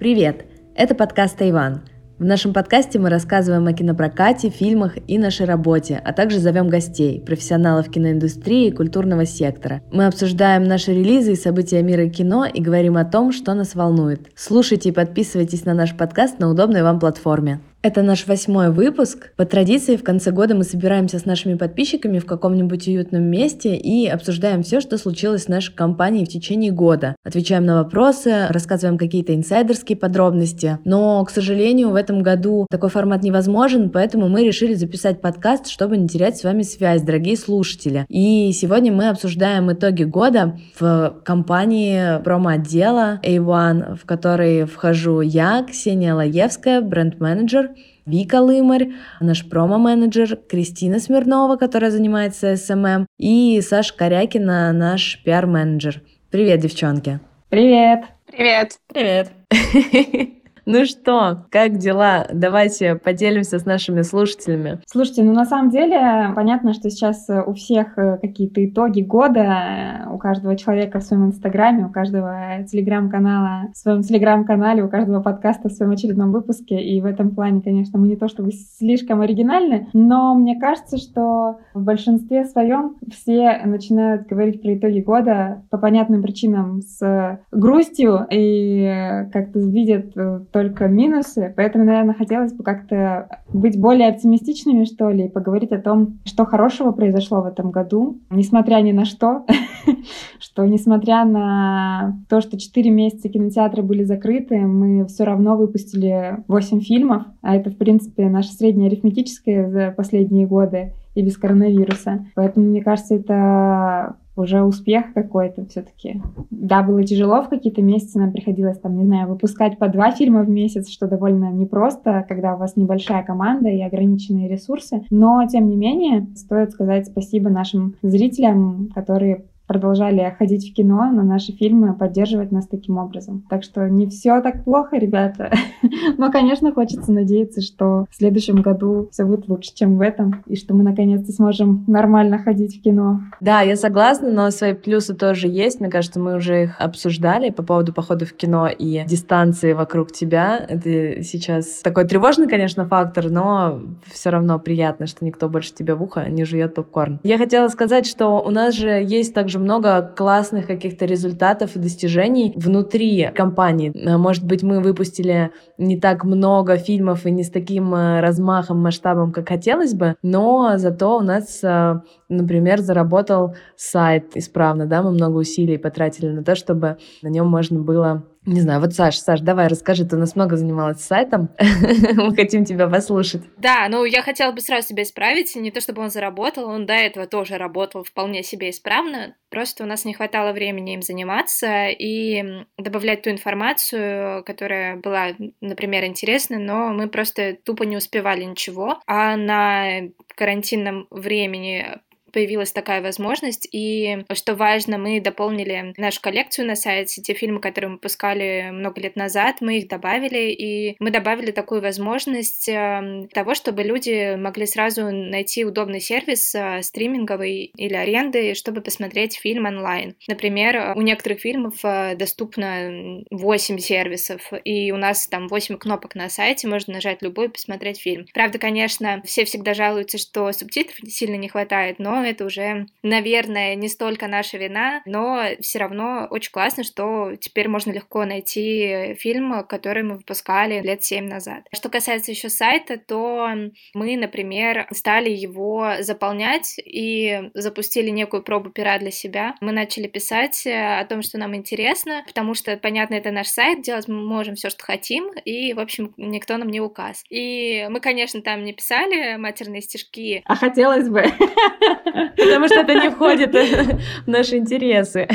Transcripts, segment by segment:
Привет! Это подкаст «Тайван». В нашем подкасте мы рассказываем о кинопрокате, фильмах и нашей работе, а также зовем гостей, профессионалов киноиндустрии и культурного сектора. Мы обсуждаем наши релизы и события мира кино и говорим о том, что нас волнует. Слушайте и подписывайтесь на наш подкаст на удобной вам платформе. Это наш восьмой выпуск. По традиции в конце года мы собираемся с нашими подписчиками в каком-нибудь уютном месте и обсуждаем все, что случилось в нашей компании в течение года. Отвечаем на вопросы, рассказываем какие-то инсайдерские подробности. Но, к сожалению, в этом году такой формат невозможен, поэтому мы решили записать подкаст, чтобы не терять с вами связь, дорогие слушатели. И сегодня мы обсуждаем итоги года в компании промо-отдела A1, в которой вхожу я, Ксения Лаевская, бренд-менеджер, Вика Лымарь, наш промо-менеджер, Кристина Смирнова, которая занимается SMM, и Саша Корякина, наш пиар-менеджер. Привет, девчонки! Привет! Привет! Привет! Ну что, как дела? Давайте поделимся с нашими слушателями. Слушайте, ну на самом деле понятно, что сейчас э, у всех э, какие-то итоги года, э, у каждого человека в своем инстаграме, у каждого телеграм-канала в своем телеграм-канале, у каждого подкаста в своем очередном выпуске. И в этом плане, конечно, мы не то чтобы слишком оригинальны, но мне кажется, что в большинстве своем все начинают говорить про итоги года по понятным причинам с грустью и как-то видят только минусы, поэтому, наверное, хотелось бы как-то быть более оптимистичными, что ли, и поговорить о том, что хорошего произошло в этом году, несмотря ни на что, что несмотря на то, что 4 месяца кинотеатры были закрыты, мы все равно выпустили 8 фильмов, а это, в принципе, наше среднее арифметическое за последние годы и без коронавируса. Поэтому, мне кажется, это уже успех какой-то все-таки. Да, было тяжело в какие-то месяцы, нам приходилось там, не знаю, выпускать по два фильма в месяц, что довольно непросто, когда у вас небольшая команда и ограниченные ресурсы. Но, тем не менее, стоит сказать спасибо нашим зрителям, которые продолжали ходить в кино на наши фильмы, поддерживать нас таким образом. Так что не все так плохо, ребята. Но, конечно, хочется надеяться, что в следующем году все будет лучше, чем в этом, и что мы наконец-то сможем нормально ходить в кино. Да, я согласна, но свои плюсы тоже есть. Мне кажется, мы уже их обсуждали по поводу похода в кино и дистанции вокруг тебя. Это сейчас такой тревожный, конечно, фактор, но все равно приятно, что никто больше тебя в ухо не жует попкорн. Я хотела сказать, что у нас же есть также много классных каких-то результатов и достижений внутри компании. Э, может быть, мы выпустили не так много фильмов и не с таким э, размахом, масштабом, как хотелось бы, но зато у нас, э, например, заработал сайт исправно, да, мы много усилий потратили на то, чтобы на нем можно было не знаю, вот Саш, Саш, давай расскажи, ты у нас много занималась сайтом, мы хотим тебя послушать. Да, ну я хотела бы сразу себя исправить, не то чтобы он заработал, он до этого тоже работал вполне себе исправно, просто у нас не хватало времени им заниматься и добавлять ту информацию, которая была, например, интересна, но мы просто тупо не успевали ничего, а на карантинном времени появилась такая возможность. И что важно, мы дополнили нашу коллекцию на сайте. Те фильмы, которые мы пускали много лет назад, мы их добавили. И мы добавили такую возможность эм, того, чтобы люди могли сразу найти удобный сервис э, стриминговый или аренды, чтобы посмотреть фильм онлайн. Например, у некоторых фильмов э, доступно 8 сервисов, и у нас там 8 кнопок на сайте, можно нажать любой и посмотреть фильм. Правда, конечно, все всегда жалуются, что субтитров сильно не хватает, но это уже, наверное, не столько наша вина, но все равно очень классно, что теперь можно легко найти фильм, который мы выпускали лет семь назад. Что касается еще сайта, то мы, например, стали его заполнять и запустили некую пробу пера для себя. Мы начали писать о том, что нам интересно, потому что, понятно, это наш сайт, делать мы можем все, что хотим, и, в общем, никто нам не указ. И мы, конечно, там не писали матерные стишки. А хотелось бы. Потому что это не входит в наши интересы.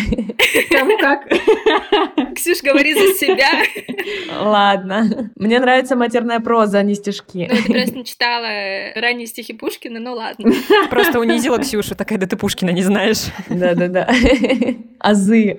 Кому как? Ксюш, говори за себя. Ладно. Мне нравится матерная проза, а не стишки. Ну, ты просто не читала ранние стихи Пушкина, ну ладно. Просто унизила Ксюшу, такая, да ты Пушкина не знаешь. Да-да-да. Азы.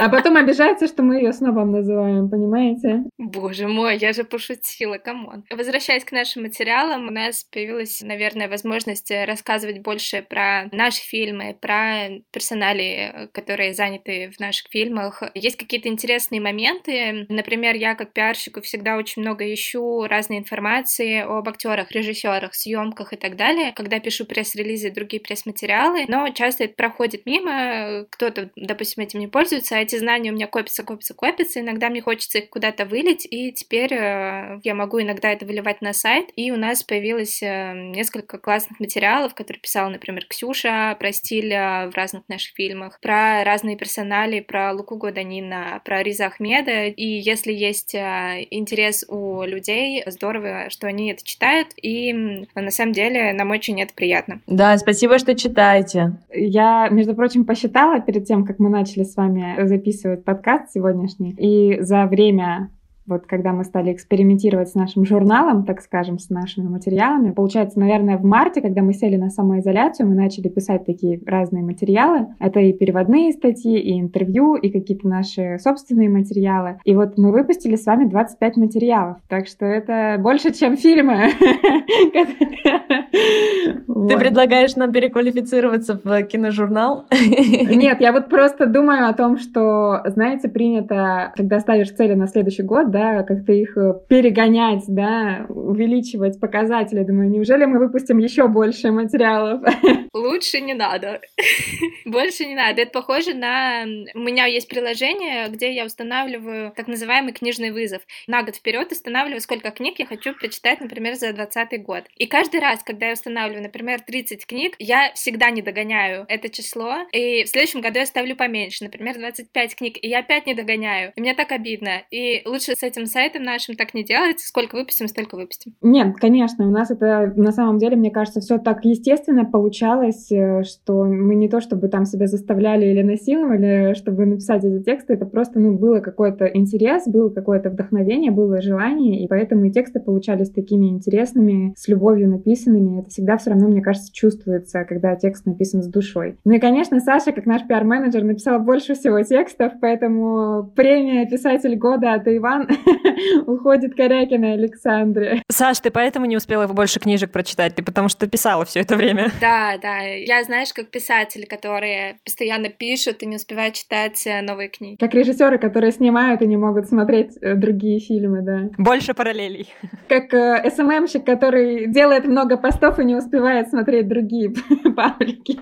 А потом обижается, что мы ее снобом называем, понимаете? Боже мой, я же пошутила, come on. Возвращаясь к нашим материалам, у нас появилась, наверное, возможность рассказывать больше про наши фильмы, про персоналии, которые заняты в наших фильмах. Есть какие-то интересные моменты. Например, я как пиарщику всегда очень много ищу разной информации об актерах, режиссерах, съемках и так далее, когда пишу пресс-релизы и другие пресс-материалы, но часто это проходит мимо, кто-то, допустим, этим не пользуется, а эти знания у меня копятся, копятся, копятся, иногда мне хочется их куда-то вылить, и теперь э, я могу иногда это выливать на сайт, и у нас появилось э, несколько классных материалов, которые писала, например, Ксюша про стиль э, в разных наших фильмах, про разные персонали, про Луку Годанина, про Риза Ахмеда, и если есть интерес у людей, здорово, что они это читают, и на самом деле нам очень это приятно. Да, спасибо, что читаете. Я, между прочим, посчитала перед тем, как мы начали с вами записывать подкаст сегодняшний, и за время вот когда мы стали экспериментировать с нашим журналом, так скажем, с нашими материалами, получается, наверное, в марте, когда мы сели на самоизоляцию, мы начали писать такие разные материалы. Это и переводные статьи, и интервью, и какие-то наши собственные материалы. И вот мы выпустили с вами 25 материалов, так что это больше, чем фильмы. Ты предлагаешь нам переквалифицироваться в киножурнал? Нет, я вот просто думаю о том, что, знаете, принято, когда ставишь цели на следующий год, да, да, как-то их э, перегонять, да, увеличивать показатели. Думаю, неужели мы выпустим еще больше материалов? Лучше не надо. Больше не надо. Это похоже на... У меня есть приложение, где я устанавливаю так называемый книжный вызов. На год вперед устанавливаю, сколько книг я хочу прочитать, например, за 2020 год. И каждый раз, когда я устанавливаю, например, 30 книг, я всегда не догоняю это число. И в следующем году я ставлю поменьше, например, 25 книг, и я опять не догоняю. И мне так обидно. И лучше с этим сайтом нашим так не делать. Сколько выпустим, столько выпустим. Нет, конечно, у нас это на самом деле, мне кажется, все так естественно получалось, э, что мы не то чтобы там себя заставляли или насиловали, чтобы написать эти тексты, это просто, ну, было какой-то интерес, было какое-то вдохновение, было желание, и поэтому и тексты получались такими интересными, с любовью написанными. Это всегда все равно, мне кажется, чувствуется, когда текст написан с душой. Ну и, конечно, Саша, как наш пиар-менеджер, написала больше всего текстов, поэтому премия «Писатель года» от Иван уходит Корякина Александре. Саш, ты поэтому не успела больше книжек прочитать? Ты потому что писала все это время? Да, да. Я, знаешь, как писатели, которые постоянно пишут и не успевают читать э, новые книги. Как режиссеры, которые снимают и не могут смотреть э, другие фильмы, да. Больше параллелей. Как э, SMM щик, который делает много постов и не успевает смотреть другие паблики.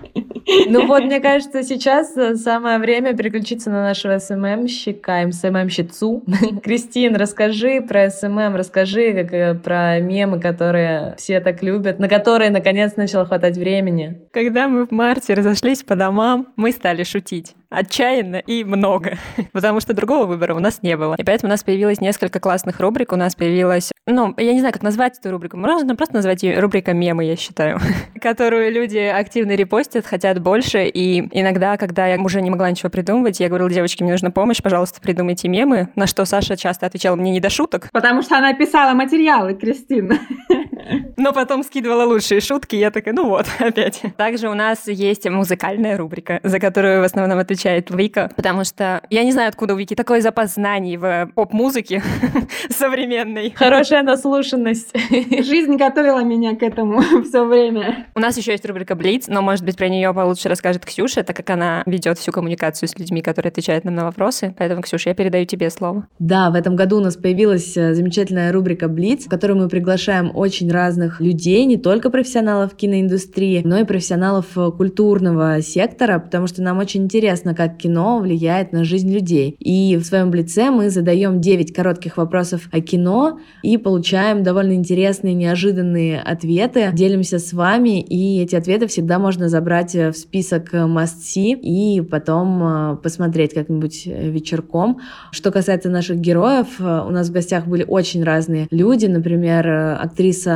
Ну вот, мне кажется, сейчас самое время переключиться на нашего SMM щика, SMM щицу, Кристину Кристин, расскажи про SMM, расскажи как, э, про мемы, которые все так любят, на которые наконец начало хватать времени. Когда мы в марте разошлись по домам, мы стали шутить отчаянно и много, потому что другого выбора у нас не было. И поэтому у нас появилось несколько классных рубрик. У нас появилась, ну, я не знаю, как назвать эту рубрику. Можно просто назвать ее рубрика мемы, я считаю, которую люди активно репостят, хотят больше. И иногда, когда я уже не могла ничего придумывать, я говорила, девочки, мне нужна помощь, пожалуйста, придумайте мемы. На что Саша часто отвечала, мне не до шуток. Потому что она писала материалы, Кристина. Но потом скидывала лучшие шутки, я такая, ну вот, опять. Также у нас есть музыкальная рубрика, за которую в основном отвечает Вика, потому что я не знаю, откуда у Вики такой запас знаний в поп-музыке современной. Хорошая наслушанность. Жизнь готовила меня к этому все время. У нас еще есть рубрика Блиц, но, может быть, про нее получше расскажет Ксюша, так как она ведет всю коммуникацию с людьми, которые отвечают нам на вопросы. Поэтому, Ксюша, я передаю тебе слово. Да, в этом году у нас появилась э, замечательная рубрика Блиц, в которой мы приглашаем очень разных людей, не только профессионалов киноиндустрии, но и профессионалов э, культурного сектора, потому что нам очень интересно, как кино влияет на жизнь людей. И в своем блице мы задаем 9 коротких вопросов о кино и получаем довольно интересные, неожиданные ответы. Делимся с вами, и эти ответы всегда можно забрать в список must see и потом э, посмотреть как-нибудь вечерком. Что касается наших героев, э, у нас в гостях были очень разные люди, например, э,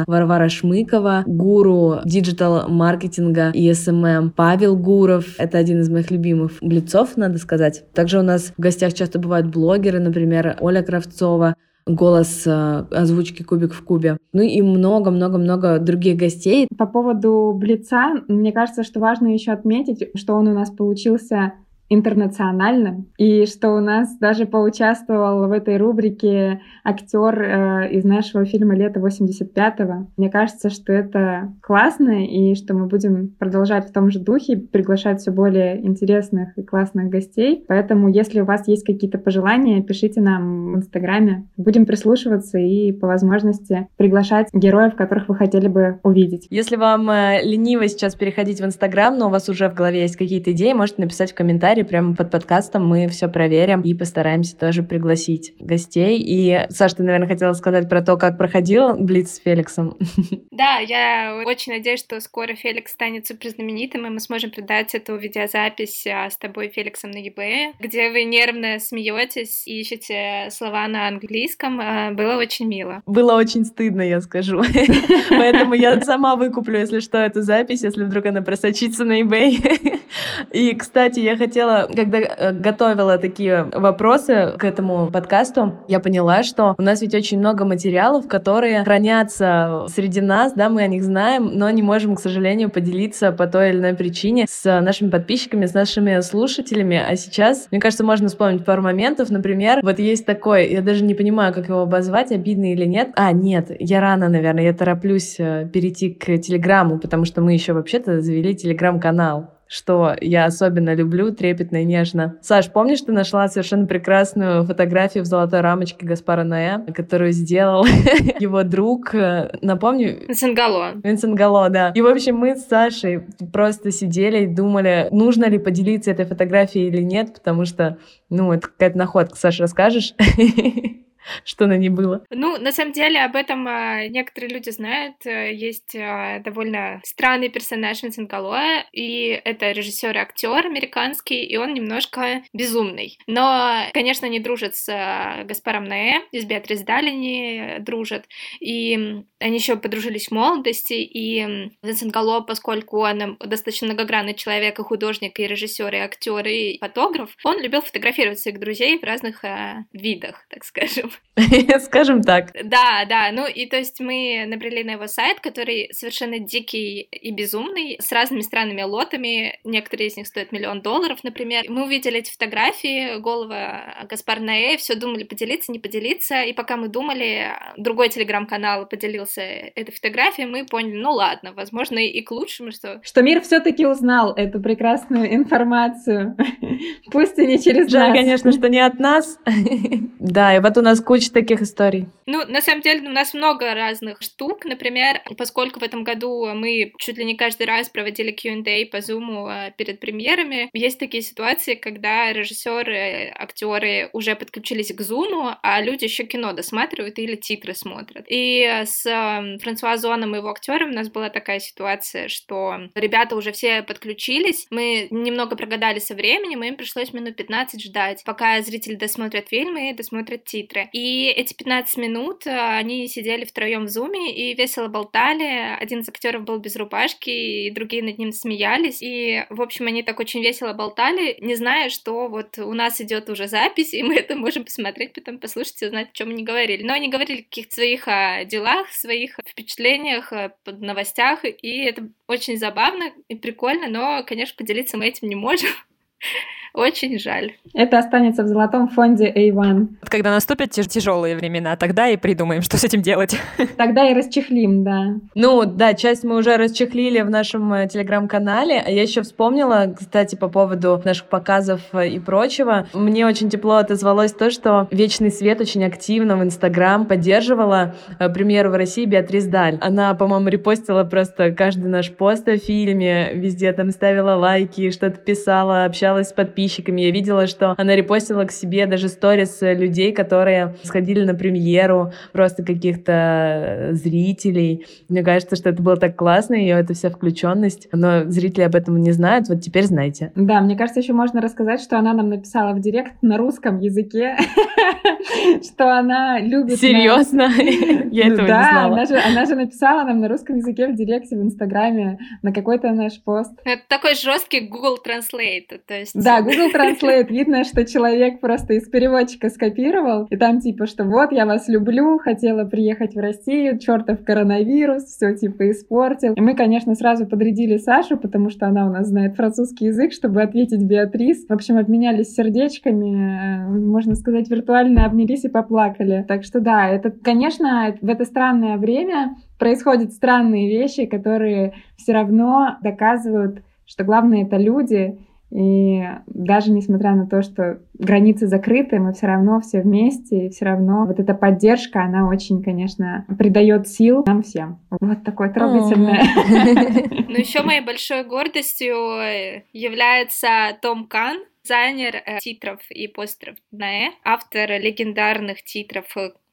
Варвара Шмыкова, гуру digital маркетинга и SMM Павел Гуров, это один из моих любимых блицов, надо сказать. Также у нас в гостях часто бывают блогеры, например, Оля Кравцова, голос э, озвучки «Кубик в кубе». Ну и много-много-много других гостей. По поводу Блица, мне кажется, что важно еще отметить, что он у нас получился интернациональным, и что у нас даже поучаствовал в этой рубрике актер э, из нашего фильма «Лето 85-го». Мне кажется, что это классно, и что мы будем продолжать в том же духе, приглашать все более интересных и классных гостей. Поэтому, если у вас есть какие-то пожелания, пишите нам в Инстаграме. Будем прислушиваться и по возможности приглашать героев, которых вы хотели бы увидеть. Если вам э, лениво сейчас переходить в Инстаграм, но у вас уже в голове есть какие-то идеи, можете написать в комментарии прямо под подкастом, мы все проверим и постараемся тоже пригласить гостей. И, Саш, ты, наверное, хотела сказать про то, как проходил Блиц с Феликсом. Да, я очень надеюсь, что скоро Феликс станет суперзнаменитым, и мы сможем придать эту видеозапись а, с тобой, Феликсом, на eBay, где вы нервно смеетесь и ищете слова на английском. А, было очень мило. Было очень стыдно, я скажу. Поэтому я сама выкуплю, если что, эту запись, если вдруг она просочится на eBay. И, кстати, я хотела, когда э, готовила такие вопросы к этому подкасту, я поняла, что у нас ведь очень много материалов, которые хранятся среди нас, да, мы о них знаем, но не можем, к сожалению, поделиться по той или иной причине с нашими подписчиками, с нашими слушателями. А сейчас, мне кажется, можно вспомнить пару моментов. Например, вот есть такой, я даже не понимаю, как его обозвать, обидный или нет. А, нет, я рано, наверное, я тороплюсь э, перейти к Телеграму, потому что мы еще вообще-то завели Телеграм-канал что я особенно люблю, трепетно и нежно. Саш, помнишь, ты нашла совершенно прекрасную фотографию в золотой рамочке Гаспара Ноэ, которую сделал его друг, э, напомню... Винсент Гало. Винсент Гало, да. И, в общем, мы с Сашей просто сидели и думали, нужно ли поделиться этой фотографией или нет, потому что, ну, это какая-то находка. Саша, расскажешь? что на ней было? Ну, на самом деле, об этом а, некоторые люди знают. Э, есть а, довольно странный персонаж Винсент Галлоя, и это режиссер и актер американский, и он немножко безумный. Но, конечно, не дружат с а, Гаспаром Ноэ, и с Беатрис Далини дружат, и они еще подружились в молодости, и Винсент Галло, поскольку он достаточно многогранный человек, и художник, и режиссер, и актер, и фотограф, он любил фотографировать своих друзей в разных видах, так скажем. Скажем так. Да, да. Ну и то есть мы набрели на его сайт, который совершенно дикий и безумный, с разными странными лотами. Некоторые из них стоят миллион долларов, например. Мы увидели эти фотографии, голова Гаспар Наэ, все думали, поделиться, не поделиться. И пока мы думали, другой телеграм-канал поделился этой фотографией, мы поняли, ну ладно, возможно, и к лучшему, что... Что мир все-таки узнал эту прекрасную информацию. Пусть и не через нас. конечно, что не от нас. Да, и вот у нас куча таких историй. Ну, на самом деле, у нас много разных штук. Например, поскольку в этом году мы чуть ли не каждый раз проводили Q&A по Zoom а, перед премьерами, есть такие ситуации, когда режиссеры, актеры уже подключились к Zoom, а люди еще кино досматривают или титры смотрят. И с Франсуа Зоном и его актером у нас была такая ситуация, что ребята уже все подключились, мы немного прогадали со временем, и им пришлось минут 15 ждать, пока зрители досмотрят фильмы и досмотрят титры. И эти 15 минут э, они сидели втроем в зуме и весело болтали. Один из актеров был без рубашки, и другие над ним смеялись. И, в общем, они так очень весело болтали, не зная, что вот у нас идет уже запись, и мы это можем посмотреть, потом послушать и узнать, о чем они говорили. Но они говорили о каких-то своих а, делах, своих впечатлениях, а, новостях, и это очень забавно и прикольно, но, конечно, поделиться мы этим не можем. Очень жаль. Это останется в золотом фонде A1. Когда наступят тяжелые времена, тогда и придумаем, что с этим делать. Тогда и расчехлим, да. Ну, да, часть мы уже расчехлили в нашем э, телеграм-канале. А я еще вспомнила, кстати, по поводу наших показов э, и прочего. Мне очень тепло отозвалось то, что Вечный Свет очень активно в Инстаграм поддерживала э, премьеру в России Беатрис Даль. Она, по-моему, репостила просто каждый наш пост о фильме, везде там ставила лайки, что-то писала, общалась с подписчиками подписчиками. Я видела, что она репостила к себе даже сторис людей, которые сходили на премьеру, просто каких-то э, зрителей. Мне кажется, что это было так классно, ее эта вся включенность. Но зрители об этом не знают, вот теперь знаете. Да, мне кажется, еще можно рассказать, что она нам написала в директ на русском языке, что она любит... Серьезно? Я этого не знала. Да, она же написала нам на русском языке в директе в Инстаграме на какой-то наш пост. Это такой жесткий Google Translate, то есть... Да, Google Translate видно, что человек просто из переводчика скопировал, и там типа, что вот, я вас люблю, хотела приехать в Россию, чертов коронавирус, все типа испортил. И мы, конечно, сразу подрядили Сашу, потому что она у нас знает французский язык, чтобы ответить Беатрис. В общем, обменялись сердечками, э, можно сказать, виртуально обнялись и поплакали. Так что да, это, конечно, в это странное время происходят странные вещи, которые все равно доказывают, что главное это люди, и даже несмотря на то, что границы закрыты, мы все равно все вместе, и все равно вот эта поддержка, она очень, конечно, придает сил нам всем. Вот такое трогательное. Ну, еще моей большой гордостью является Том Кан, дизайнер э, титров и постеров на автор легендарных титров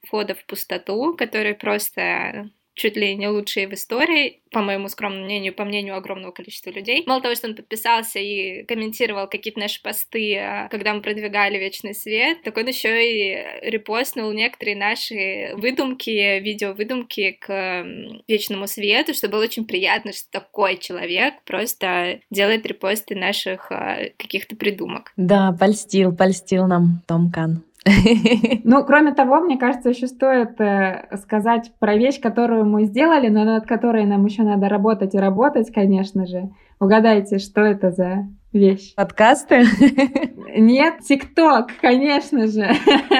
«Входа в пустоту», который просто чуть ли не лучшие в истории, по моему скромному мнению, по мнению огромного количества людей. Мало того, что он подписался и комментировал какие-то наши посты, а, когда мы продвигали Вечный Свет, так он еще и репостнул некоторые наши выдумки, видео-выдумки к Вечному Свету, что было очень приятно, что такой человек просто делает репосты наших а, каких-то придумок. Да, польстил, польстил нам Том Кан. Ну, кроме того, мне кажется, еще стоит э, сказать про вещь, которую мы сделали, но над которой нам еще надо работать и работать, конечно же. Угадайте, что это за вещь. Подкасты? Нет, ТикТок, конечно же.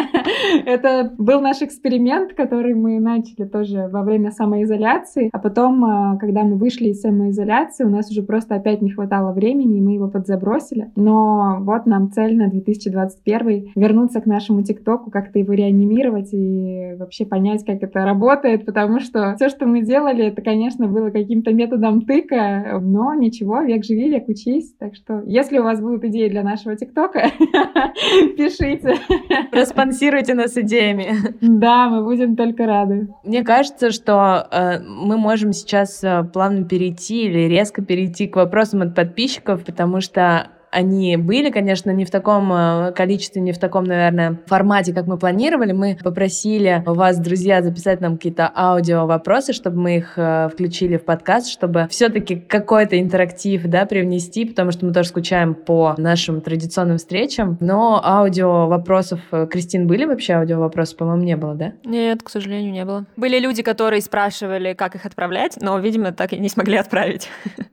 Это был наш эксперимент, который мы начали тоже во время самоизоляции, а потом, а, когда мы вышли из самоизоляции, у нас уже просто опять не хватало времени, и мы его подзабросили. Но вот нам цель на 2021 вернуться к нашему ТикТоку, как-то его реанимировать и вообще понять, как это работает, потому что все, что мы делали, это, конечно, было каким-то методом тыка, но ничего, век живи, век учись, так что если у вас будут идеи для нашего ТикТока, пишите. Проспонсируйте нас идеями. Да, мы будем только рады. Мне кажется, что э, мы можем сейчас э, плавно перейти или резко перейти к вопросам от подписчиков, потому что они были, конечно, не в таком э, количестве, не в таком, наверное, формате, как мы планировали. Мы попросили вас, друзья, записать нам какие-то аудио вопросы, чтобы мы их э, включили в подкаст, чтобы все-таки какой-то интерактив, да, привнести, потому что мы тоже скучаем по нашим традиционным встречам. Но аудио вопросов, э, Кристин, были вообще аудио вопросы? По-моему, не было, да? Нет, к сожалению, не было. Были люди, которые спрашивали, как их отправлять, но, видимо, так и не смогли отправить.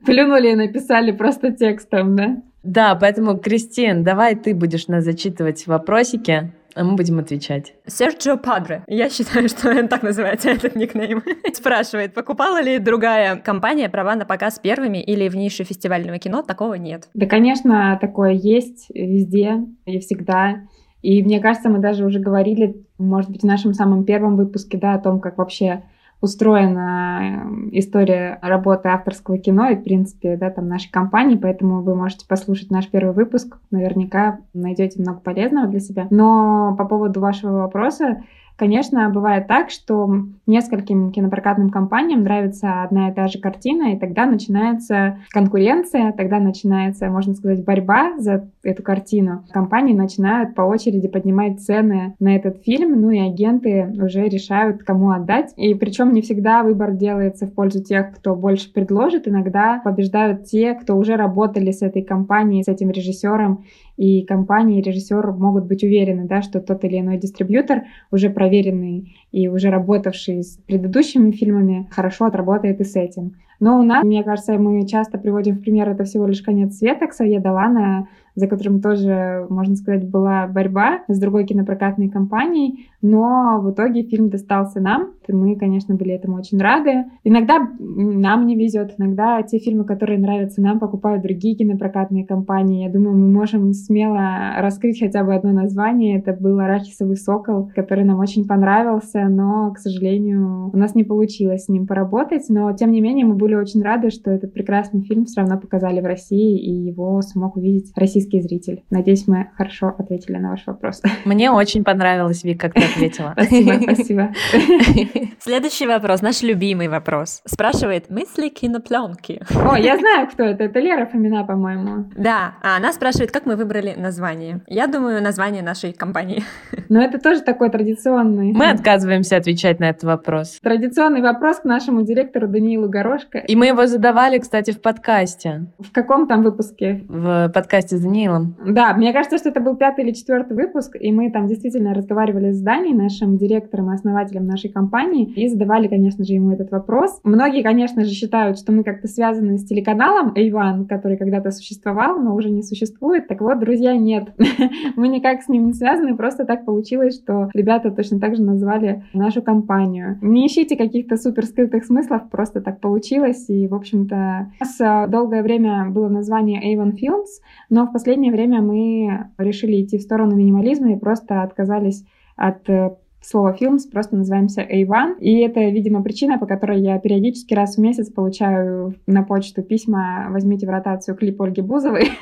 Плюнули и написали просто текстом, да? Да, поэтому, Кристин, давай ты будешь нас зачитывать вопросики, а мы будем отвечать. Серджио Падре. Я считаю, что он так называется, этот никнейм. Спрашивает, покупала ли другая компания права на показ первыми или в нише фестивального кино? Такого нет. Да, конечно, такое есть везде и всегда. И мне кажется, мы даже уже говорили, может быть, в нашем самом первом выпуске, да, о том, как вообще устроена эм, история работы авторского кино и, в принципе, да, там нашей компании, поэтому вы можете послушать наш первый выпуск, наверняка найдете много полезного для себя. Но по поводу вашего вопроса, Конечно, бывает так, что нескольким кинопрокатным компаниям нравится одна и та же картина, и тогда начинается конкуренция, тогда начинается, можно сказать, борьба за эту картину. Компании начинают по очереди поднимать цены на этот фильм, ну и агенты уже решают, кому отдать. И причем не всегда выбор делается в пользу тех, кто больше предложит, иногда побеждают те, кто уже работали с этой компанией, с этим режиссером, и компания и режиссер могут быть уверены, да, что тот или иной дистрибьютор, уже проверенный и уже работавший с предыдущими фильмами, хорошо отработает и с этим. Но у нас, мне кажется, мы часто приводим в пример это всего лишь конец света, Ксавье Далана, за которым тоже, можно сказать, была борьба с другой кинопрокатной компанией, но в итоге фильм достался нам, и мы, конечно, были этому очень рады. Иногда нам не везет, иногда те фильмы, которые нравятся нам, покупают другие кинопрокатные компании. Я думаю, мы можем смело раскрыть хотя бы одно название. Это был «Арахисовый сокол», который нам очень понравился, но, к сожалению, у нас не получилось с ним поработать. Но, тем не менее, мы были очень рады, что этот прекрасный фильм все равно показали в России, и его смог увидеть российский зритель. Надеюсь, мы хорошо ответили на ваш вопрос. Мне очень понравилось, Вик, как ты ответила. Спасибо, спасибо. Следующий вопрос, наш любимый вопрос. Спрашивает, мысли кинопленки. О, я знаю, кто это. Это Лера Фомина, по-моему. Да, а она спрашивает, как мы выбрали название. Я думаю, название нашей компании. Но это тоже такой традиционный. Мы отказываемся отвечать на этот вопрос. Традиционный вопрос к нашему директору Даниилу Горошко. И мы его задавали, кстати, в подкасте. В каком там выпуске? В подкасте с Даниилом. Да, мне кажется, что это был пятый или четвертый выпуск, и мы там действительно разговаривали с Даней, нашим директором и основателем нашей компании, и задавали, конечно же, ему этот вопрос. Многие, конечно же, считают, что мы как-то связаны с телеканалом Эйван, который когда-то существовал, но уже не существует. Так вот, друзья, нет. мы никак с ним не связаны, просто так получилось, что ребята точно так же назвали нашу компанию. Не ищите каких-то супер скрытых смыслов, просто так получилось, и, в общем-то, у нас а, долгое время было название Avon Films, но в последнее время мы решили идти в сторону минимализма и просто отказались от э, слово «фильмс», просто называемся A1. И это, видимо, причина, по которой я периодически раз в месяц получаю на почту письма «Возьмите в ротацию клип Ольги Бузовой».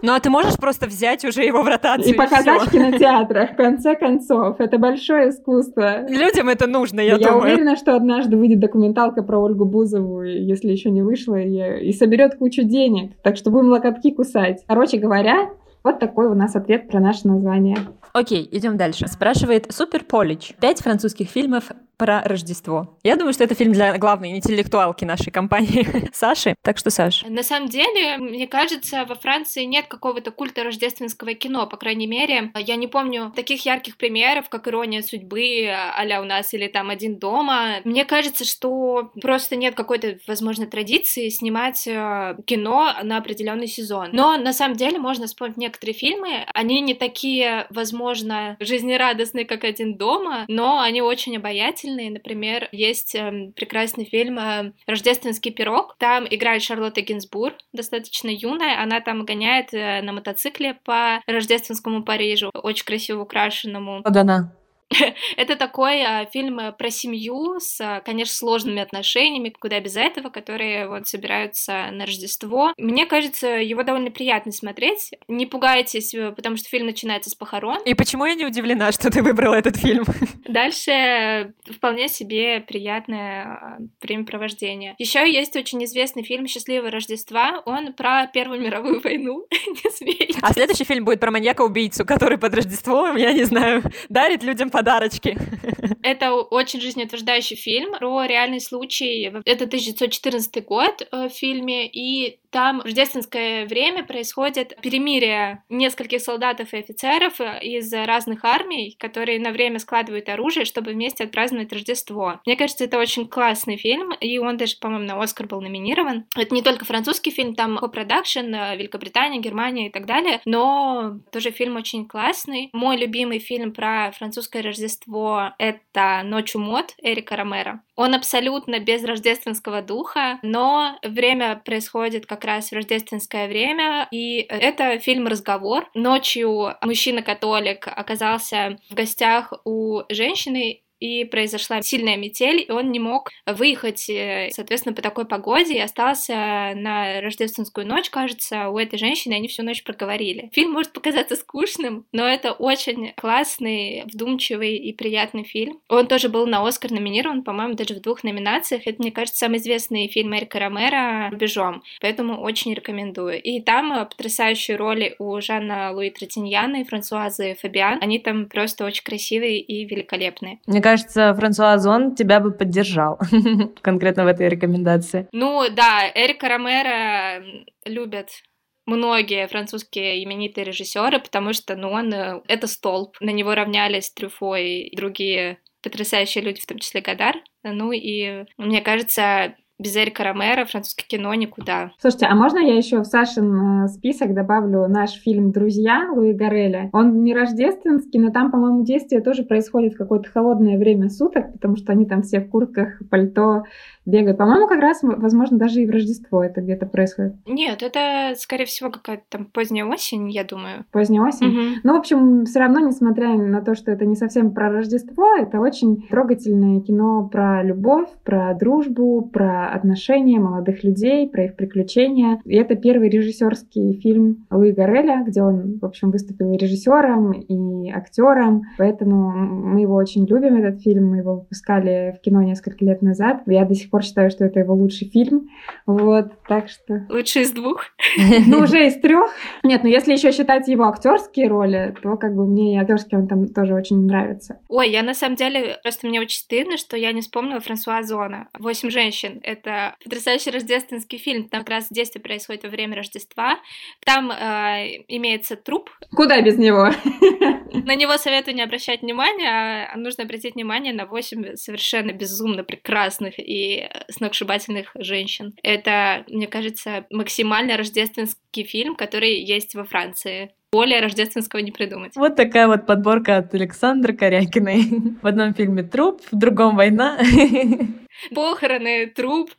Ну, а ты можешь просто взять уже его в ротацию и показать в кинотеатрах, в конце концов. Это большое искусство. Людям это нужно, я думаю. Я уверена, что однажды выйдет документалка про Ольгу Бузову, если еще не вышла, и соберет кучу денег. Так что будем локотки кусать. Короче говоря, вот такой у нас ответ про наше название. Окей, идем дальше. Спрашивает Супер Полич. Пять французских фильмов про Рождество. Я думаю, что это фильм для главной интеллектуалки нашей компании Саши. Так что, Саш. На самом деле, мне кажется, во Франции нет какого-то культа рождественского кино, по крайней мере. Я не помню таких ярких примеров, как «Ирония судьбы» а у нас или там «Один дома». Мне кажется, что просто нет какой-то, возможно, традиции снимать э, кино на определенный сезон. Но на самом деле можно вспомнить некоторые фильмы. Они не такие, возможно, жизнерадостные, как «Один дома», но они очень обаятельные. Например, есть э, прекрасный фильм э, «Рождественский пирог». Там играет Шарлотта Гинзбур, достаточно юная. Она там гоняет э, на мотоцикле по рождественскому Парижу, очень красиво украшенному. Вот она. Это такой а, фильм э, про семью с, а, конечно, сложными отношениями, куда без этого, которые вот собираются на Рождество. Мне кажется, его довольно приятно смотреть. Не пугайтесь, э, потому что фильм начинается с похорон. И почему я не удивлена, что ты выбрала этот фильм? Дальше э, вполне себе приятное времяпровождение. Еще есть очень известный фильм «Счастливое Рождество». Он про Первую мировую войну. не смейтесь. А следующий фильм будет про маньяка-убийцу, который под Рождество, я не знаю, дарит людям подарочки. Это очень жизнеутверждающий фильм про реальный случай. Это 1914 год э, в фильме, и там в рождественское время происходит перемирие нескольких солдатов и офицеров из разных армий, которые на время складывают оружие, чтобы вместе отпраздновать Рождество. Мне кажется, это очень классный фильм, и он даже, по-моему, на Оскар был номинирован. Это не только французский фильм, там копродакшн, э, Великобритания, Германия и так далее, но тоже фильм очень классный. Мой любимый фильм про французское Рождество — это «Ночью мод» Эрика Ромера. Он абсолютно без рождественского духа, но время происходит как раз в рождественское время, и это фильм «Разговор». Ночью мужчина-католик оказался в гостях у женщины, и произошла сильная метель, и он не мог выехать, э, соответственно, по такой погоде, и остался на рождественскую ночь, кажется, у этой женщины, они всю ночь проговорили. Фильм может показаться скучным, но это очень классный, вдумчивый и приятный фильм. Он тоже был на Оскар номинирован, по-моему, даже в двух номинациях. Это, мне кажется, самый известный фильм Эрика Ромера «Рубежом», поэтому очень рекомендую. И там э, потрясающие роли у Жанна Луи Третиньяна и Франсуазы Фабиан. Они там просто очень красивые и великолепные. Мне кажется, Франсуа Озон тебя бы поддержал конкретно в этой рекомендации. Ну да, Эрика Ромеро любят многие французские именитые режиссеры, потому что, ну, он э, это столб. На него равнялись Трюфо и другие потрясающие люди, в том числе Гадар. Ну и мне кажется, без Эрика Ромера французское кино никуда. Слушайте, а можно я еще в Сашин э, список добавлю наш фильм «Друзья» Луи Гареля? Он не рождественский, но там, по-моему, действие тоже происходит в какое-то холодное время суток, потому что они там все в куртках, пальто, бегают. По-моему, как раз, возможно, даже и в Рождество это где-то происходит. Нет, это, скорее всего, какая-то там поздняя осень, я думаю. Поздняя осень? Угу. Ну, в общем, все равно, несмотря на то, что это не совсем про Рождество, это очень трогательное кино про любовь, про дружбу, про отношения молодых людей, про их приключения. И это первый режиссерский фильм Луи Гареля, где он, в общем, выступил и режиссером, и актером. Поэтому мы его очень любим, этот фильм. Мы его выпускали в кино несколько лет назад. Я до сих пор пор считаю, что это его лучший фильм. Вот, так что... Лучший из двух? Ну, уже из трех. Нет, ну если еще считать его актерские роли, то как бы мне и актерский он там тоже очень нравится. Ой, я на самом деле, просто мне очень стыдно, что я не вспомнила Франсуа Зона. «Восемь женщин». Это потрясающий рождественский фильм. Там как раз действие происходит во время Рождества. Там э, имеется труп. Куда без него? На него советую не обращать внимания, а нужно обратить внимание на восемь совершенно безумно прекрасных и сногсшибательных женщин. Это, мне кажется, максимально рождественский фильм, который есть во Франции более рождественского не придумать. Вот такая вот подборка от Александры Корякиной. В одном фильме труп, в другом война. Похороны, труп.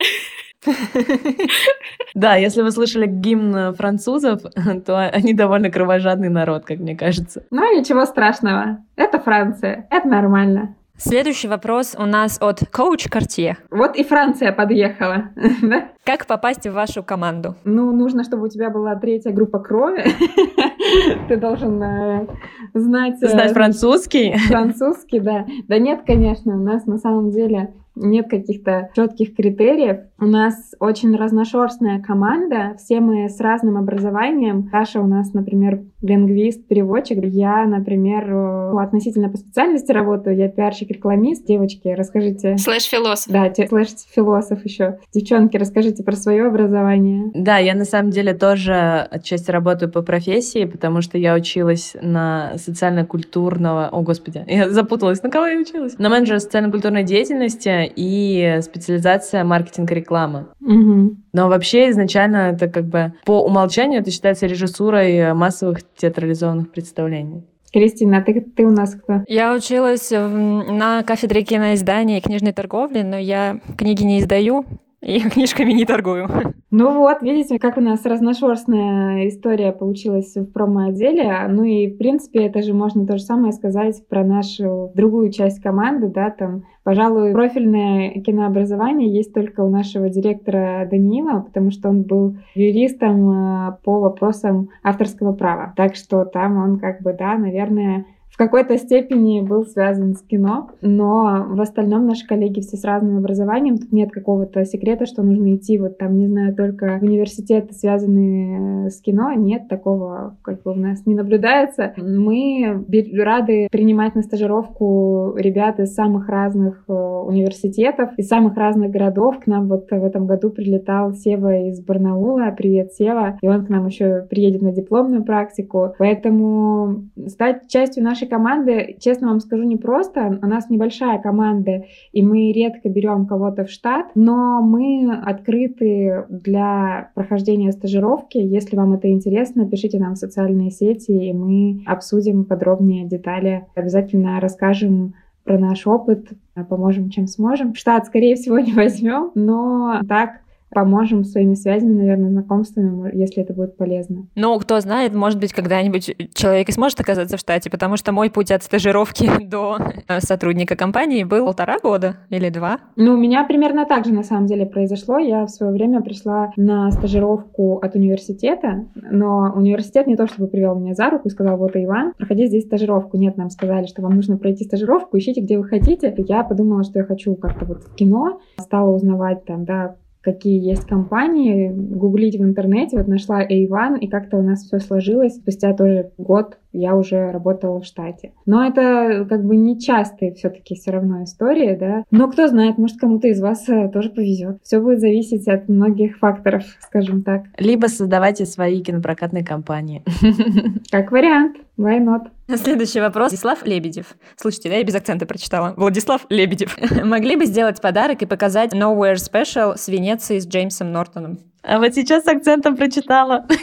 Да, если вы слышали гимн французов, то они довольно кровожадный народ, как мне кажется. Ну, ничего страшного. Это Франция. Это нормально. Следующий вопрос у нас от коуч Картье. Вот и Франция подъехала. Как попасть в вашу команду? Ну, нужно, чтобы у тебя была третья группа крови. Ты должен э, знать... Э, знать французский? Французский, да. Да нет, конечно, у нас на самом деле нет каких-то четких критериев. У нас очень разношерстная команда, все мы с разным образованием. Саша у нас, например, лингвист, переводчик. Я, например, э, относительно по специальности работаю. Я пиарщик-рекламист. Девочки, расскажите. Slash философ. Да, slash философ еще. Девчонки, расскажите про свое образование. Да, я на самом деле тоже отчасти работаю по профессии, потому что я училась на социально-культурного... О, господи, я запуталась. На кого я училась? На менеджера социально-культурной деятельности и специализация маркетинг-реклама. Угу. Но вообще изначально это как бы по умолчанию это считается режиссурой массовых театрализованных представлений. Кристина, а ты, ты у нас кто? Я училась на кафедре киноиздания и книжной торговли, но я книги не издаю, и книжками не торгую. Ну вот, видите, как у нас разношерстная история получилась в промо-отделе. Ну и, в принципе, это же можно то же самое сказать про нашу другую часть команды, да, там, пожалуй, профильное кинообразование есть только у нашего директора Даниила, потому что он был юристом э, по вопросам авторского права. Так что там он как бы, да, наверное, какой-то степени был связан с кино, но в остальном наши коллеги все с разным образованием. Тут нет какого-то секрета, что нужно идти вот там, не знаю, только в университеты, связанные э, с кино. Нет, такого как бы у нас не наблюдается. Мы рады принимать на стажировку ребят из самых разных э, университетов, из самых разных городов. К нам вот в этом году прилетал Сева из Барнаула. Привет, Сева. И он к нам еще приедет на дипломную практику. Поэтому стать частью нашей команды, честно вам скажу, не просто. У нас небольшая команда, и мы редко берем кого-то в штат, но мы открыты для прохождения стажировки. Если вам это интересно, пишите нам в социальные сети, и мы обсудим подробнее детали. Обязательно расскажем про наш опыт, поможем, чем сможем. Штат, скорее всего, не возьмем, но так поможем своими связями, наверное, знакомствами, если это будет полезно. Ну, кто знает, может быть, когда-нибудь человек и сможет оказаться в штате, потому что мой путь от стажировки до э, сотрудника компании был полтора года или два. Ну, у меня примерно так же, на самом деле, произошло. Я в свое время пришла на стажировку от университета, но университет не то чтобы привел меня за руку и сказал, вот, Иван, проходи здесь стажировку. Нет, нам сказали, что вам нужно пройти стажировку, ищите, где вы хотите. Я подумала, что я хочу как-то вот в кино, стала узнавать там, да, какие есть компании, гуглить в интернете, вот нашла A1, и как-то у нас все сложилось. Спустя тоже год я уже работала в штате. Но это как бы не частые все-таки все равно истории, да. Но кто знает, может кому-то из вас э, тоже повезет. Все будет зависеть от многих факторов, скажем так. Либо создавайте свои кинопрокатные компании. Как вариант. Why not? Следующий вопрос. Владислав Лебедев. Слушайте, да, я без акцента прочитала. Владислав Лебедев. Могли бы сделать подарок и показать Nowhere Special с Венецией с Джеймсом Нортоном? А вот сейчас с акцентом прочитала.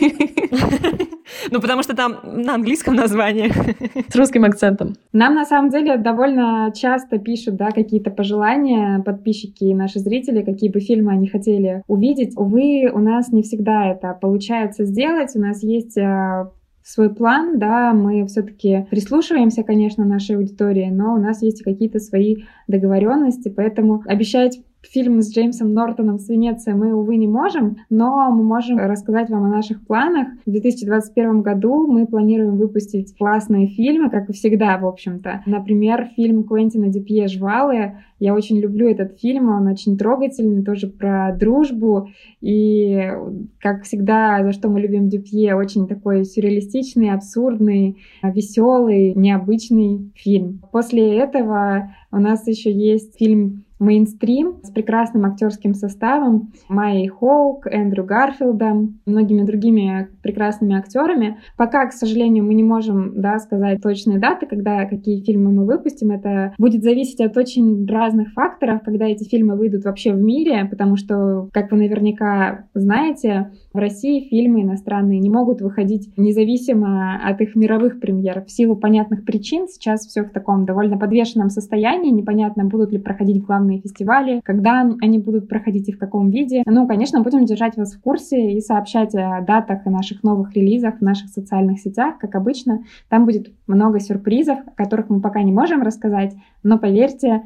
Ну, потому что там на английском названии. С русским акцентом. Нам, на самом деле, довольно часто пишут, да, какие-то пожелания подписчики и наши зрители, какие бы фильмы они хотели увидеть. Увы, у нас не всегда это получается сделать. У нас есть а, свой план, да, мы все-таки прислушиваемся, конечно, нашей аудитории, но у нас есть какие-то свои договоренности, поэтому обещать фильм с Джеймсом Нортоном с Венеции мы, увы, не можем, но мы можем рассказать вам о наших планах. В 2021 году мы планируем выпустить классные фильмы, как и всегда, в общем-то. Например, фильм Квентина Дюпье «Жвалы». Я очень люблю этот фильм, он очень трогательный, тоже про дружбу. И, как всегда, за что мы любим Дюпье, очень такой сюрреалистичный, абсурдный, веселый, необычный фильм. После этого у нас еще есть фильм мейнстрим с прекрасным актерским составом Майей Хоук, Эндрю Гарфилдом, многими другими прекрасными актерами. Пока, к сожалению, мы не можем да, сказать точные даты, когда какие фильмы мы выпустим. Это будет зависеть от очень разных факторов, когда эти фильмы выйдут вообще в мире, потому что, как вы наверняка знаете, в России фильмы иностранные не могут выходить независимо от их мировых премьер. В силу понятных причин сейчас все в таком довольно подвешенном состоянии. Непонятно, будут ли проходить главные фестивали, когда они будут проходить и в каком виде. Ну, конечно, будем держать вас в курсе и сообщать о датах и наших новых релизах в наших социальных сетях, как обычно. Там будет много сюрпризов, о которых мы пока не можем рассказать, но поверьте,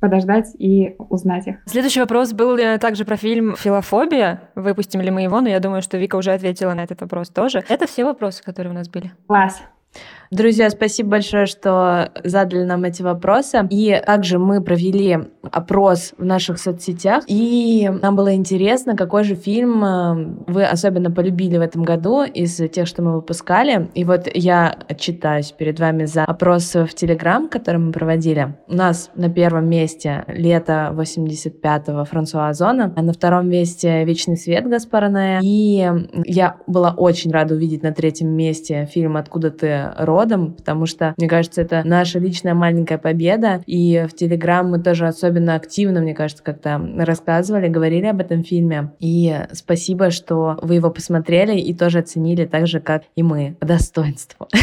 подождать и узнать их. Следующий вопрос был также про фильм «Филофобия». Выпустим ли мы его? Но я думаю, что Вика уже ответила на этот вопрос тоже. Это все вопросы, которые у нас были. Класс. Друзья, спасибо большое, что задали нам эти вопросы. И также мы провели опрос в наших соцсетях, и нам было интересно, какой же фильм э, вы особенно полюбили в этом году из тех, что мы выпускали. И вот я отчитаюсь перед вами за опрос в Телеграм, который мы проводили. У нас на первом месте «Лето 85-го» Франсуа Озона, а на втором месте «Вечный свет» Гаспара Ноэ. И я была очень рада увидеть на третьем месте фильм «Откуда ты родом», народом, потому что, мне кажется, это наша личная маленькая победа. И в Телеграм мы тоже особенно активно, мне кажется, как-то рассказывали, говорили об этом фильме. И спасибо, что вы его посмотрели и тоже оценили так же, как и мы, по достоинству.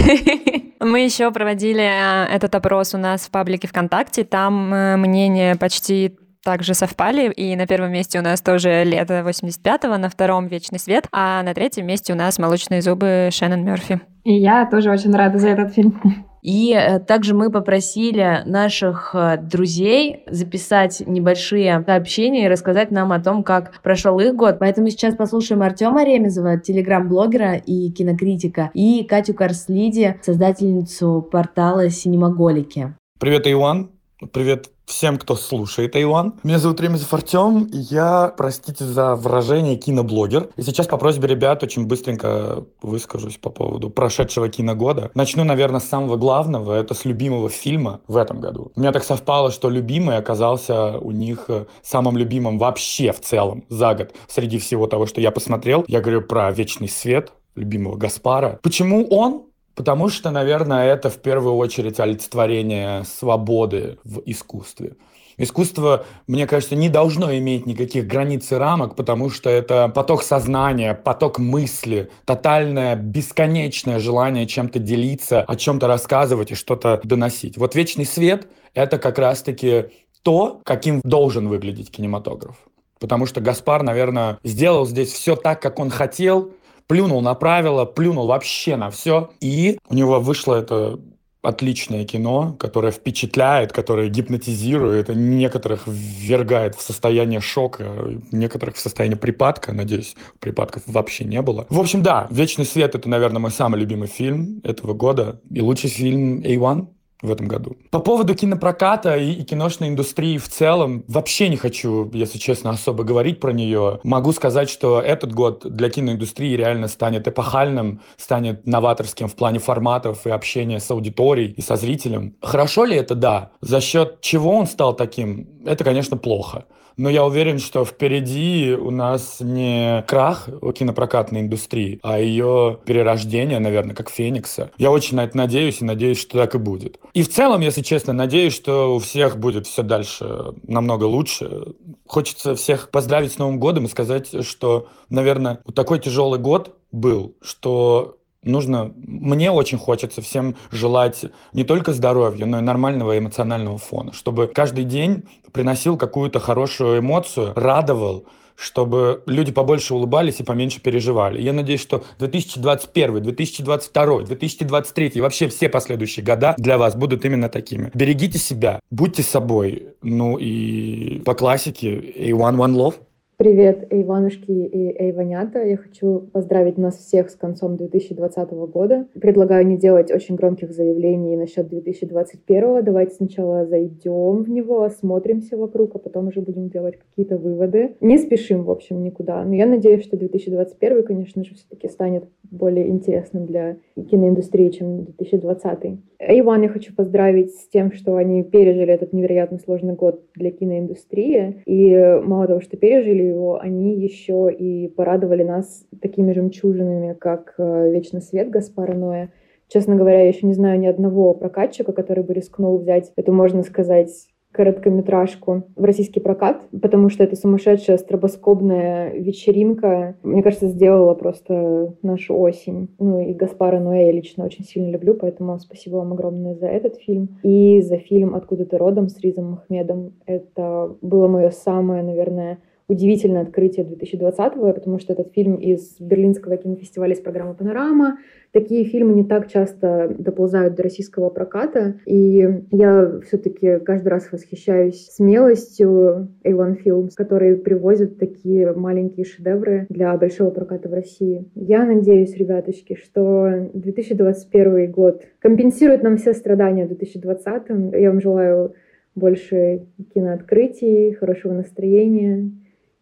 Мы еще проводили э, этот опрос у нас в паблике ВКонтакте. Там э, мнение почти также совпали, и на первом месте у нас тоже «Лето 85-го», на втором «Вечный свет», а на третьем месте у нас «Молочные зубы» Шеннон Мерфи. И я тоже очень рада за этот фильм. И э, также мы попросили наших э, друзей записать небольшие сообщения и рассказать нам о том, как прошел их год. Поэтому сейчас послушаем Артема Ремезова, телеграм-блогера и кинокритика, и Катю Карслиди, создательницу портала «Синемаголики». Привет, Иван. Привет всем, кто слушает Иван. Меня зовут Ремезов Артем, я, простите за выражение, киноблогер. И сейчас по просьбе ребят очень быстренько выскажусь по поводу прошедшего киногода. Начну, наверное, с самого главного, это с любимого фильма в этом году. У меня так совпало, что любимый оказался у них э, самым любимым вообще в целом за год. Среди всего того, что я посмотрел, я говорю про «Вечный свет», любимого Гаспара. Почему он? Потому что, наверное, это в первую очередь олицетворение свободы в искусстве. Искусство, мне кажется, не должно иметь никаких границ и рамок, потому что это поток сознания, поток мысли, тотальное, бесконечное желание чем-то делиться, о чем-то рассказывать и что-то доносить. Вот «Вечный свет» — это как раз-таки то, каким должен выглядеть кинематограф. Потому что Гаспар, наверное, сделал здесь все так, как он хотел, плюнул на правила, плюнул вообще на все. И у него вышло это отличное кино, которое впечатляет, которое гипнотизирует, некоторых ввергает в состояние шока, некоторых в состояние припадка. Надеюсь, припадков вообще не было. В общем, да, «Вечный свет» — это, наверное, мой самый любимый фильм этого года. И лучший фильм A1 в этом году. По поводу кинопроката и, и киношной индустрии в целом, вообще не хочу, если честно, особо говорить про нее. Могу сказать, что этот год для киноиндустрии реально станет эпохальным, станет новаторским в плане форматов и общения с аудиторией и со зрителем. Хорошо ли это? Да. За счет чего он стал таким? Это, конечно, плохо. Но я уверен, что впереди у нас не крах кинопрокатной индустрии, а ее перерождение, наверное, как Феникса. Я очень на это надеюсь и надеюсь, что так и будет. И в целом, если честно, надеюсь, что у всех будет все дальше намного лучше. Хочется всех поздравить с Новым годом и сказать, что, наверное, такой тяжелый год был, что нужно, мне очень хочется всем желать не только здоровья, но и нормального эмоционального фона, чтобы каждый день приносил какую-то хорошую эмоцию, радовал, чтобы люди побольше улыбались и поменьше переживали. Я надеюсь, что 2021, 2022, 2023 и вообще все последующие года для вас будут именно такими. Берегите себя, будьте собой. Ну и по классике A1 One Love. Привет, Иванушки и Эйванята. Я хочу поздравить нас всех с концом 2020 года. Предлагаю не делать очень громких заявлений насчет 2021. Давайте сначала зайдем в него, осмотримся вокруг, а потом уже будем делать какие-то выводы. Не спешим, в общем, никуда. Но я надеюсь, что 2021, конечно же, все-таки станет более интересным для киноиндустрии, чем 2020. Иван я хочу поздравить с тем, что они пережили этот невероятно сложный год для киноиндустрии. И мало того, что пережили его, они еще и порадовали нас такими жемчужинами, как э, «Вечный свет» Гаспара Ноя. Честно говоря, я еще не знаю ни одного прокатчика, который бы рискнул взять эту, можно сказать, короткометражку в российский прокат, потому что это сумасшедшая стробоскопная вечеринка, мне кажется, сделала просто нашу осень. Ну и Гаспара Ноэ я лично очень сильно люблю, поэтому спасибо вам огромное за этот фильм. И за фильм «Откуда ты родом» с Ризом Махмедом. Это было мое самое, наверное, удивительное открытие 2020-го, потому что этот фильм из Берлинского кинофестиваля из программы «Панорама». Такие фильмы не так часто доползают до российского проката, и я все-таки каждый раз восхищаюсь смелостью A1 Films, которые привозят такие маленькие шедевры для большого проката в России. Я надеюсь, ребяточки, что 2021 год компенсирует нам все страдания в 2020. Я вам желаю больше кинооткрытий, хорошего настроения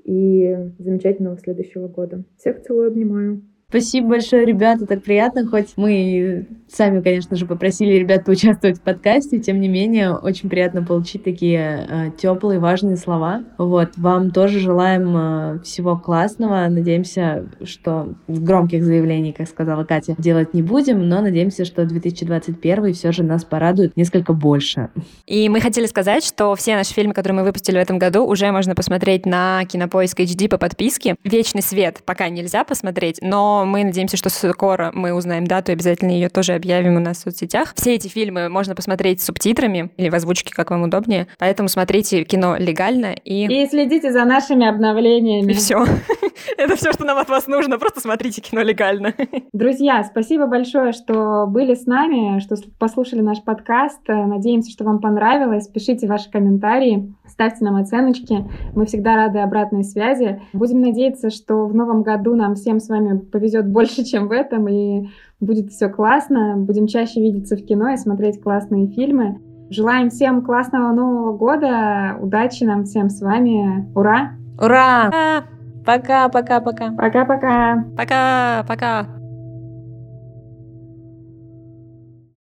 и замечательного следующего года. Всех целую, обнимаю. Спасибо большое, ребята, так приятно, хоть мы сами, конечно же, попросили ребят поучаствовать в подкасте, тем не менее, очень приятно получить такие э, теплые, важные слова. Вот, вам тоже желаем э, всего классного, надеемся, что громких заявлений, как сказала Катя, делать не будем, но надеемся, что 2021 все же нас порадует несколько больше. И мы хотели сказать, что все наши фильмы, которые мы выпустили в этом году, уже можно посмотреть на Кинопоиск HD по подписке. «Вечный свет» пока нельзя посмотреть, но мы надеемся, что скоро мы узнаем дату, и обязательно ее тоже объявим у нас в соцсетях. Все эти фильмы можно посмотреть с субтитрами или в озвучке, как вам удобнее. Поэтому смотрите кино легально и... И следите за нашими обновлениями. И все. Это все, что нам от вас нужно. Просто смотрите кино легально. Друзья, спасибо большое, что были с нами, что послушали наш подкаст. Надеемся, что вам понравилось. Пишите ваши комментарии, ставьте нам оценочки. Мы всегда рады обратной связи. Будем надеяться, что в новом году нам всем с вами повезет больше, чем в этом, и будет все классно. Будем чаще видеться в кино и смотреть классные фильмы. Желаем всем классного Нового года. Удачи нам всем с вами. Ура! Ура! Пока, пока, пока. Пока-пока. Пока, пока.